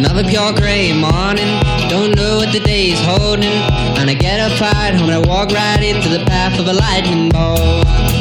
another pure gray morning. Don't know what the day is holding. And I get up right home and I walk right into the path of a lightning bolt.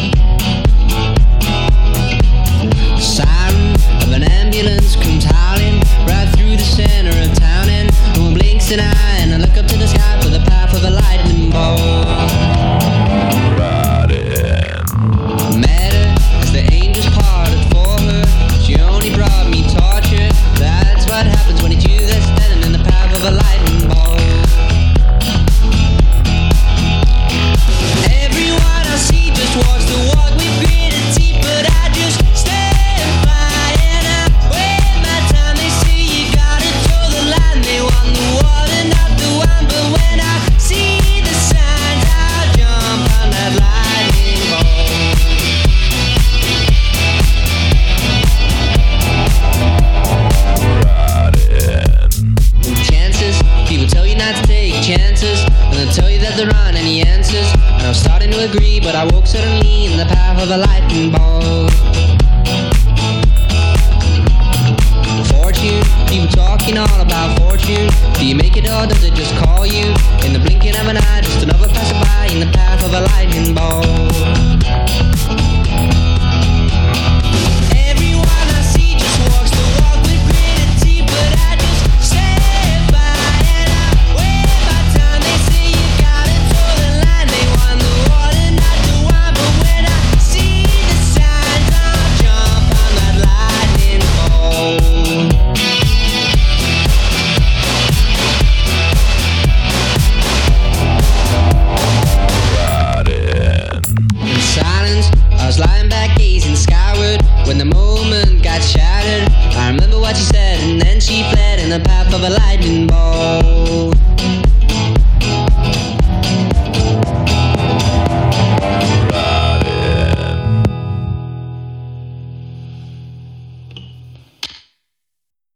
answers. And I was starting to agree, but I woke suddenly in the path of a lightning bolt. Fortune, people talking all about fortune. Do you make it or does it just call you? In the blinking of an eye, just another passerby in the path of a lightning bolt. of a light.